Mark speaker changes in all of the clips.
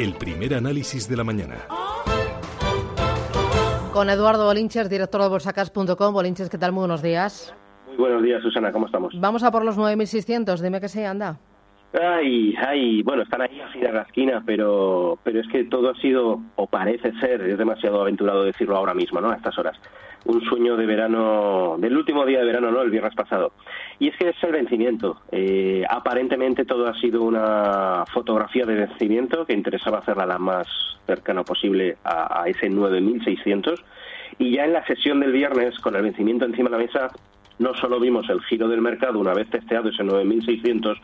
Speaker 1: El primer análisis de la mañana.
Speaker 2: Con Eduardo Bolinches, director de bolsacas.com. Bolinches, ¿qué tal? Muy buenos días.
Speaker 3: Muy buenos días, Susana, ¿cómo estamos?
Speaker 2: Vamos a por los 9.600. Dime que se anda.
Speaker 3: Ay, ay, bueno, están ahí así de la esquina, pero, pero es que todo ha sido, o parece ser, es demasiado aventurado decirlo ahora mismo, ¿no? A estas horas. Un sueño de verano, del último día de verano, ¿no? El viernes pasado. Y es que es el vencimiento. Eh, aparentemente todo ha sido una fotografía de vencimiento que interesaba hacerla la más cercana posible a, a ese 9.600. Y ya en la sesión del viernes, con el vencimiento encima de la mesa, no solo vimos el giro del mercado una vez testeado ese 9.600,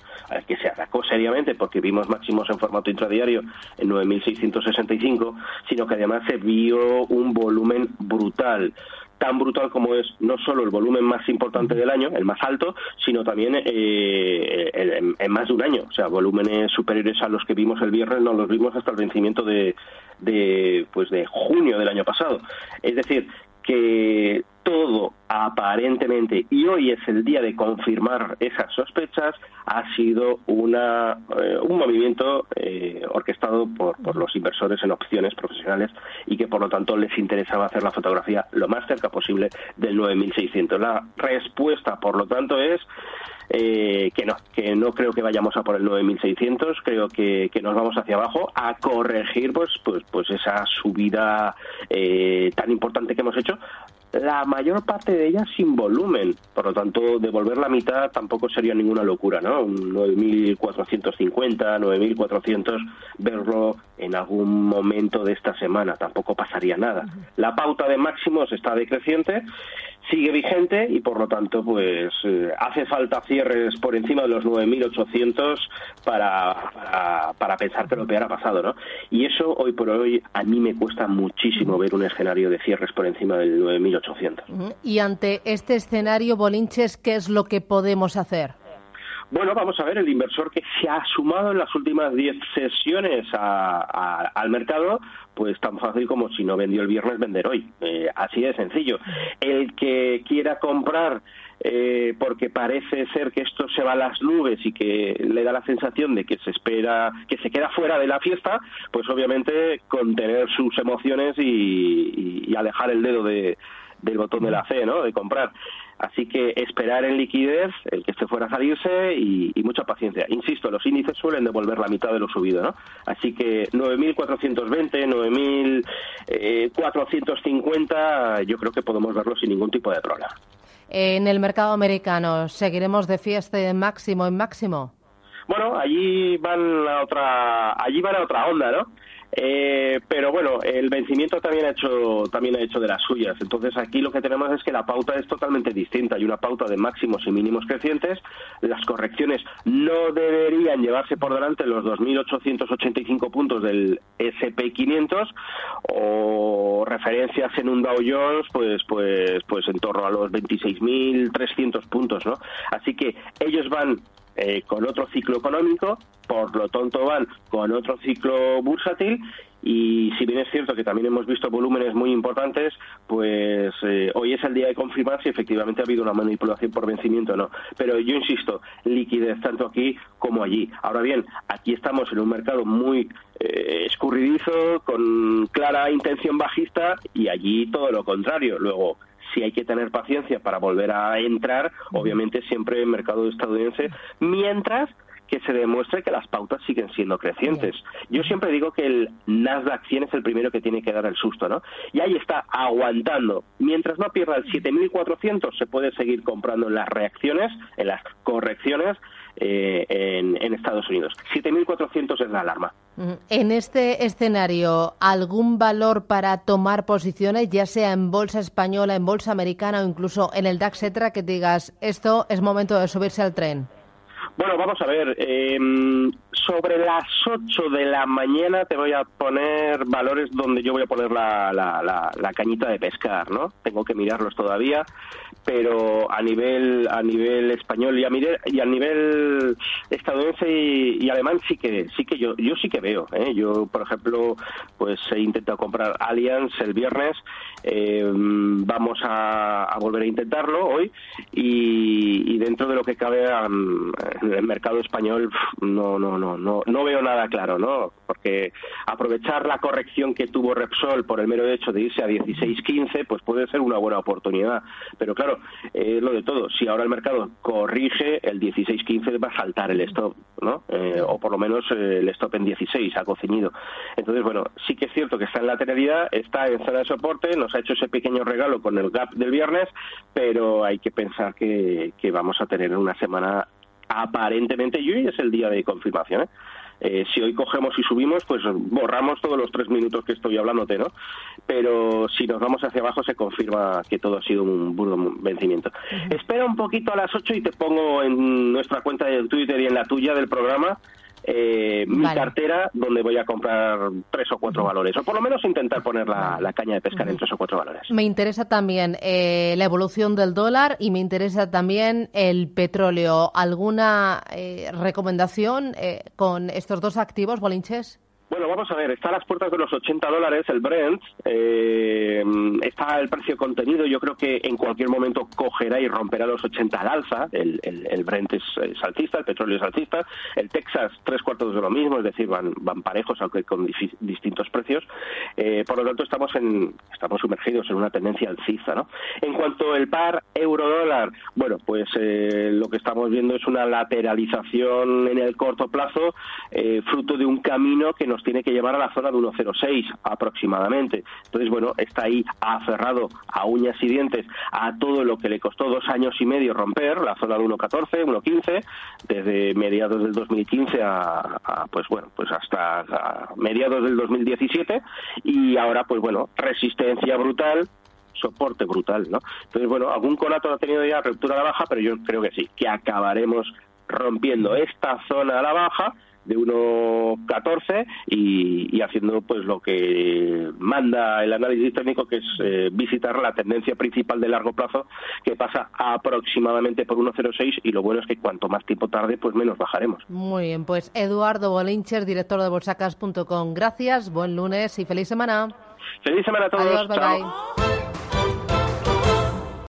Speaker 3: que se atacó seriamente porque vimos máximos en formato intradiario en 9.665, sino que además se vio un volumen brutal tan brutal como es no solo el volumen más importante del año, el más alto, sino también eh, en, más de un año. O sea, volúmenes superiores a los que vimos el viernes no los vimos hasta el vencimiento de, de, pues de junio del año pasado. Es decir, que todo aparentemente, y hoy es el día de confirmar esas sospechas, ha sido una, eh, un movimiento eh, orquestado por, por, los inversores en opciones profesionales y que por lo tanto les interesaba hacer la fotografía lo más cerca posible del 9600. La respuesta, por lo tanto, es eh, que no, que no creo que vayamos a por el 9600, creo que, que nos vamos hacia abajo a corregir pues pues pues esa subida eh, tan importante que hemos hecho la mayor parte de ellas sin volumen. Por lo tanto, devolver la mitad tampoco sería ninguna locura, ¿no? Un 9.450, 9.400, verlo en algún momento de esta semana, tampoco pasaría nada. La pauta de máximos está decreciente sigue vigente y por lo tanto pues eh, hace falta cierres por encima de los 9.800 para, para, para pensar que lo peor ha pasado, ¿no? Y eso hoy por hoy a mí me cuesta muchísimo ver un escenario de cierres por encima del 9.800.
Speaker 2: Y ante este escenario, Bolinches, ¿qué es lo que podemos hacer?
Speaker 3: Bueno, vamos a ver, el inversor que se ha sumado en las últimas 10 sesiones al mercado, pues tan fácil como si no vendió el viernes, vender hoy. Eh, así de sencillo. El que quiera comprar eh, porque parece ser que esto se va a las nubes y que le da la sensación de que se espera, que se queda fuera de la fiesta, pues obviamente contener sus emociones y, alejar el dedo de, del botón de la C, ¿no? De comprar. Así que esperar en liquidez, el que esté fuera a salirse y, mucha paciencia. Insisto, los índices suelen devolver la mitad de lo subido, ¿no? Así que 9.420, 9.450, yo creo que podemos verlo sin ningún tipo de problema.
Speaker 2: En el mercado americano, ¿seguiremos de fiesta de máximo en máximo?
Speaker 3: Bueno, allí van a otra, allí van a otra onda, ¿no? Eh, pero bueno, el vencimiento también ha hecho también ha hecho de las suyas. Entonces aquí lo que tenemos es que la pauta es totalmente distinta. Hay una pauta de máximos y mínimos crecientes. Las correcciones no deberían llevarse por delante los 2.885 puntos del SP500 o referencias en un Dow Jones, pues pues pues en torno a los 26.300 puntos, ¿no? Así que ellos van eh, con otro ciclo económico, por lo tanto van con otro ciclo bursátil y si bien es cierto que también hemos visto volúmenes muy importantes, pues eh, hoy es el día de confirmar si efectivamente ha habido una manipulación por vencimiento o no. Pero yo insisto, liquidez tanto aquí como allí. Ahora bien, aquí estamos en un mercado muy eh, escurridizo, con clara intención bajista y allí todo lo contrario. Luego, si hay que tener paciencia para volver a entrar, obviamente siempre en mercado estadounidense, mientras que se demuestre que las pautas siguen siendo crecientes. Yo siempre digo que el Nasdaq 100 es el primero que tiene que dar el susto, ¿no? Y ahí está aguantando. Mientras no pierda el 7400 se puede seguir comprando en las reacciones, en las correcciones eh, en, en, Estados Unidos. 7.400 es la alarma.
Speaker 2: En este escenario, ¿algún valor para tomar posiciones, ya sea en bolsa española, en bolsa americana o incluso en el DAX, etcétera, que digas, esto es momento de subirse al tren?
Speaker 3: Bueno, vamos a ver. Eh, sobre las 8 de la mañana te voy a poner valores donde yo voy a poner la, la, la, cañita de pescar, ¿no? Tengo que mirarlos todavía, pero a nivel a nivel español y a, y a nivel estadounidense y, alemán sí que sí que yo yo sí que veo, ¿eh? Yo, por ejemplo, pues he intentado comprar Allianz el viernes, eh, vamos a, volver a intentarlo hoy y, dentro de lo que cabe en el mercado español no no no no no veo nada claro, ¿no? Porque aprovechar la corrección que tuvo Repsol por el mero hecho de irse a 16.15, pues puede ser una buena oportunidad. Pero claro, es lo de todo. Si ahora el mercado corrige, el 16.15 va a saltar el stop, ¿no? Eh, o por lo menos eh, el stop en 16 ha cociñido. Entonces, bueno, sí que es cierto que está en la lateralidad, está en zona de soporte, nos ha hecho ese pequeño regalo con el gap del viernes, pero hay que pensar que vamos a tener una semana aparentemente, y hoy es el día de confirmación, ¿eh? Eh, si hoy cogemos y subimos, pues borramos todos los tres minutos que estoy hablándote, ¿no? Pero si nos vamos hacia abajo se confirma que todo ha sido un burdo vencimiento. Espera un poquito a las ocho y te pongo en nuestra cuenta de Twitter y en la tuya del programa eh, mi cartera donde voy a comprar tres o cuatro valores, o por lo menos intentar poner la, caña de pescar en tres o cuatro valores.
Speaker 2: Me interesa también eh, la evolución del dólar y me interesa también el petróleo. ¿Alguna eh, recomendación eh, con estos dos activos, Bolinches?
Speaker 3: Bueno, vamos a ver, está a las puertas de los 80 dólares el Brent, eh, está el precio contenido, yo creo que en cualquier momento cogerá y romperá los 80 al alza, el, Brent es, alcista, el petróleo es alcista, el Texas tres cuartos de lo mismo, es decir, van, van parejos aunque con distintos precios, eh, por lo tanto estamos, en, estamos sumergidos en una tendencia alcista. ¿no? En cuanto al par euro-dólar, bueno, pues eh, lo que estamos viendo es una lateralización en el corto plazo, fruto de un camino que nos tiene que llevar a la zona de 1,06 aproximadamente. Entonces, bueno, está ahí aferrado a uñas y dientes a todo lo que le costó dos años y medio romper, la zona de 1,14, 1,15, desde mediados del 2015 a, pues bueno, pues hasta mediados del 2017 y ahora, pues bueno, resistencia brutal, soporte brutal, ¿no? Entonces, bueno, algún conato ha tenido ya ruptura a la baja, pero yo creo que sí, que acabaremos rompiendo esta zona a la baja de 1.14 y, y, haciendo pues lo que manda el análisis técnico que es eh, visitar la tendencia principal de largo plazo que pasa aproximadamente por 1.06 y lo bueno es que cuanto más tiempo tarde pues menos bajaremos.
Speaker 2: Muy bien, pues Eduardo Bolincher, director de bolsacas.com. Gracias, buen lunes y feliz semana.
Speaker 3: Feliz semana a todos. Adiós, bye bye.